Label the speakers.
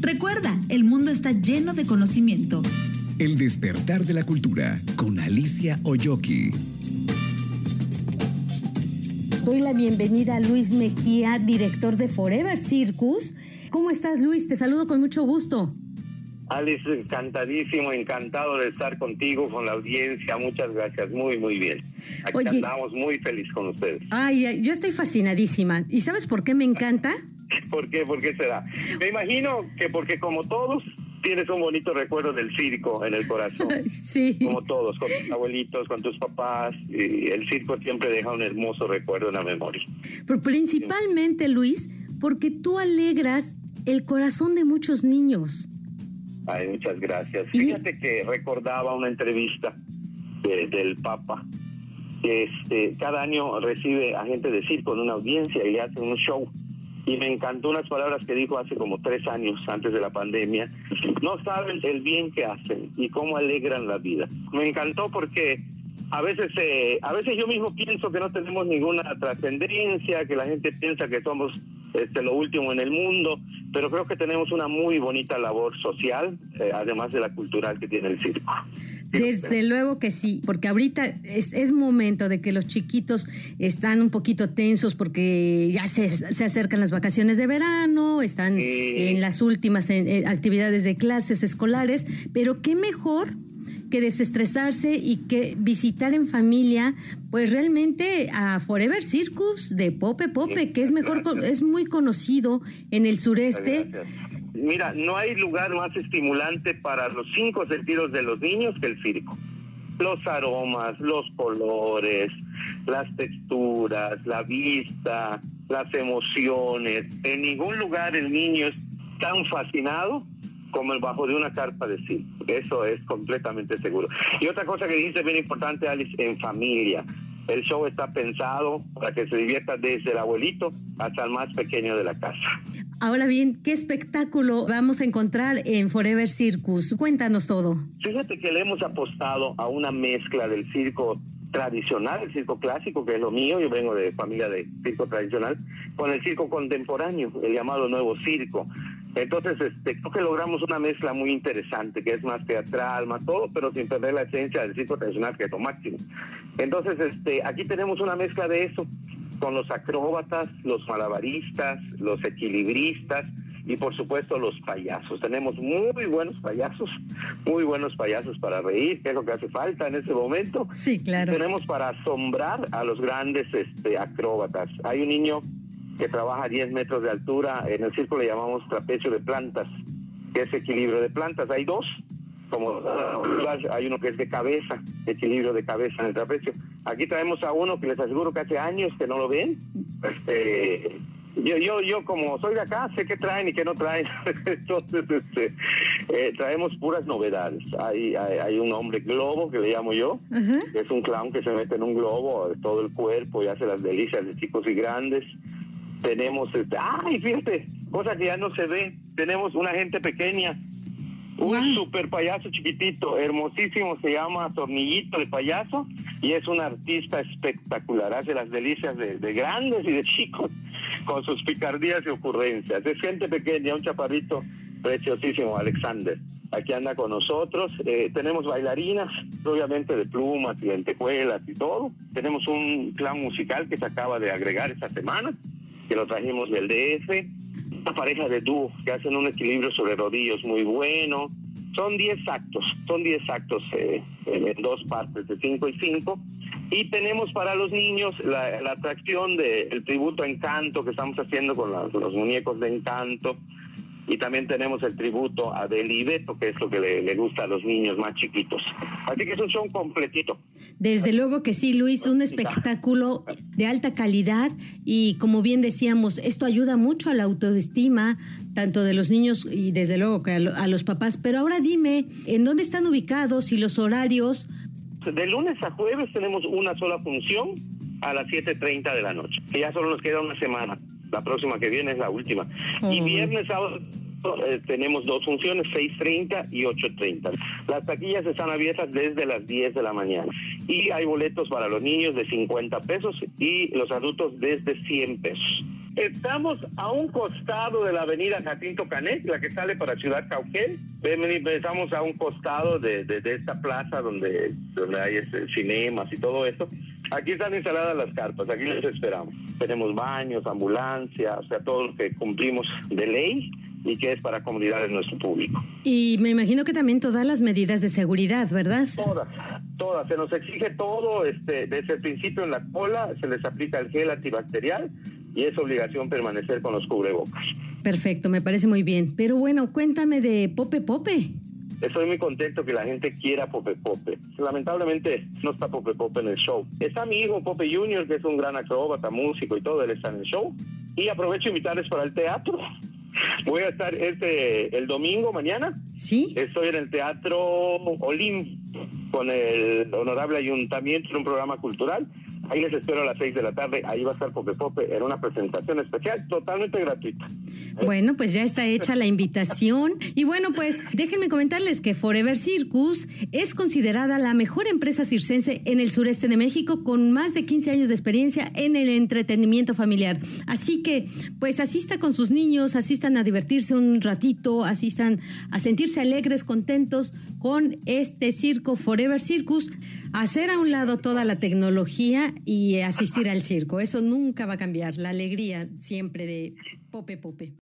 Speaker 1: Recuerda, el mundo está lleno de conocimiento.
Speaker 2: El despertar de la cultura con Alicia Oyoki.
Speaker 3: Doy la bienvenida a Luis Mejía, director de Forever Circus. ¿Cómo estás, Luis? Te saludo con mucho gusto.
Speaker 4: Alice, encantadísimo, encantado de estar contigo, con la audiencia. Muchas gracias, muy, muy bien. Aquí estamos muy feliz con ustedes.
Speaker 3: Ay, yo estoy fascinadísima. ¿Y sabes por qué me encanta?
Speaker 4: ¿Por qué? ¿Por qué será? Me imagino que porque como todos tienes un bonito recuerdo del circo en el corazón.
Speaker 3: Sí.
Speaker 4: Como todos, con tus abuelitos, con tus papás. Y el circo siempre deja un hermoso recuerdo en la memoria.
Speaker 3: Pero principalmente, Luis, porque tú alegras el corazón de muchos niños.
Speaker 4: Ay, muchas gracias. Fíjate que recordaba una entrevista del Papa. Que este, cada año recibe a gente de circo en una audiencia y le hacen un show. Y me encantó unas palabras que dijo hace como tres años antes de la pandemia. No saben el bien que hacen y cómo alegran la vida. Me encantó porque a veces eh, a veces yo mismo pienso que no tenemos ninguna trascendencia, que la gente piensa que somos este, lo último en el mundo, pero creo que tenemos una muy bonita labor social, eh, además de la cultural que tiene el circo.
Speaker 3: Desde luego que sí, porque ahorita es, es, momento de que los chiquitos están un poquito tensos porque ya se, se acercan las vacaciones de verano, están en las últimas actividades de clases escolares, pero qué mejor que desestresarse y que visitar en familia, pues realmente a Forever Circus de Pope Pope, que es mejor, es muy conocido en el sureste.
Speaker 4: Mira, no hay lugar más estimulante para los cinco sentidos de los niños que el circo. Los aromas, los colores, las texturas, la vista, las emociones. En ningún lugar el niño es tan fascinado como el bajo de una carpa de sí. Eso es completamente seguro. Y otra cosa que dice bien importante, Alice, en familia. El show está pensado para que se divierta desde el abuelito hasta el más pequeño de la casa.
Speaker 3: Ahora bien, ¿qué espectáculo vamos a encontrar en Forever Circus? Cuéntanos todo.
Speaker 4: Fíjate que le hemos apostado a una mezcla del circo tradicional, el circo clásico, que es lo mío, yo vengo de familia de circo tradicional, con el circo contemporáneo, el llamado nuevo circo. Entonces, este, creo que logramos una mezcla muy interesante, que es más teatral, más todo, pero sin perder la esencia del circo tradicional, que es lo máximo. Entonces, este, aquí tenemos una mezcla de eso, con los acróbatas, los malabaristas, los equilibristas y por supuesto los payasos. Tenemos muy buenos payasos, muy buenos payasos para reír, que es lo que hace falta en ese momento.
Speaker 3: Sí, claro.
Speaker 4: tenemos para asombrar a los grandes este, acróbatas. Hay un niño que trabaja a 10 metros de altura. En el circo le llamamos trapecio de plantas, que es equilibrio de plantas. Hay dos, como hay uno que es de cabeza, equilibrio de cabeza en el trapecio. Aquí traemos a uno que les aseguro que hace años que no lo ven. Este, yo, yo, yo como soy de acá, sé qué traen y qué no traen. Entonces, este, eh, traemos puras novedades. Hay, hay, un hombre globo que le llamo yo, que es un clown que se mete en un globo todo el cuerpo y hace las delicias de chicos y grandes tenemos, este, ay, fíjate, cosa que ya no se ve, tenemos una gente pequeña, un super payaso chiquitito, hermosísimo, se llama Tornillito de Payaso y es un artista espectacular, hace las delicias de, grandes y de chicos con sus picardías y ocurrencias. Es gente pequeña, un chaparrito preciosísimo, Alexander. Aquí anda con nosotros. Eh, tenemos bailarinas, obviamente de plumas y lentejuelas y todo. Tenemos un clown musical que se acaba de agregar esta semana que lo trajimos del DF, una pareja de dúo que hacen un equilibrio sobre rodillos muy bueno. Son 10 actos, son 10 actos eh, en dos partes, de 5 y 5. Y tenemos para los niños la, atracción del tributo a Encanto que estamos haciendo con los muñecos de Encanto y también tenemos el tributo a Deli Beto, que es lo que le, gusta a los niños más chiquitos. Así que es un show completito.
Speaker 3: Desde luego que sí, Luis, un espectáculo de alta calidad y como bien decíamos, esto ayuda mucho a la autoestima, tanto de los niños y desde luego que a, los papás. Pero ahora dime, ¿en dónde están ubicados y los horarios?
Speaker 4: De lunes a jueves tenemos una sola función a las 7.30 de la noche, que ya solo nos queda una semana. La próxima que viene es la última. Y viernes, sábado, eh, tenemos dos funciones, 6.30 y 8.30. Las taquillas están abiertas desde las 10 de la mañana. Y hay boletos para los niños de 50 pesos y los adultos desde 100 pesos. Estamos a un costado de la avenida Jacinto Canet, la que sale para Ciudad Cauquel. Estamos a un costado de, esta plaza donde, donde hay este, cinemas y todo eso. Aquí están instaladas las carpas, aquí les esperamos. Tenemos baños, ambulancias, o sea, todo lo que cumplimos de ley y que es para comunidades nuestro público.
Speaker 3: Y me imagino que también todas las medidas de seguridad, ¿verdad?
Speaker 4: Todas, todas. Se nos exige todo, este, desde el principio en la cola se les aplica el gel antibacterial y es obligación permanecer con los cubrebocas.
Speaker 3: Perfecto, me parece muy bien. Pero bueno, cuéntame de Pope Pope.
Speaker 4: Estoy muy contento que la gente quiera Pope Pope. Lamentablemente no está Pope Pope en el show. Está mi hijo Pope Junior, que es un gran acróbata, músico y todo, él está en el show. Y aprovecho invitarles para el teatro. Voy a estar este el domingo mañana.
Speaker 3: Sí.
Speaker 4: Estoy en el Teatro Olim con el honorable ayuntamiento en un programa cultural Ahí les espero a las 6 de la tarde. Ahí va a estar Pope Pope en una presentación especial totalmente gratuita.
Speaker 3: Bueno, pues ya está hecha la invitación. Y bueno, pues déjenme comentarles que Forever Circus es considerada la mejor empresa circense en el sureste de México con más de 15 años de experiencia en el entretenimiento familiar. Así que, pues asista con sus niños, asistan a divertirse un ratito, asistan a sentirse alegres, contentos con este circo Forever Circus hacer a un lado toda la tecnología y asistir al circo. Eso nunca va a cambiar. La alegría siempre de Pope Pope.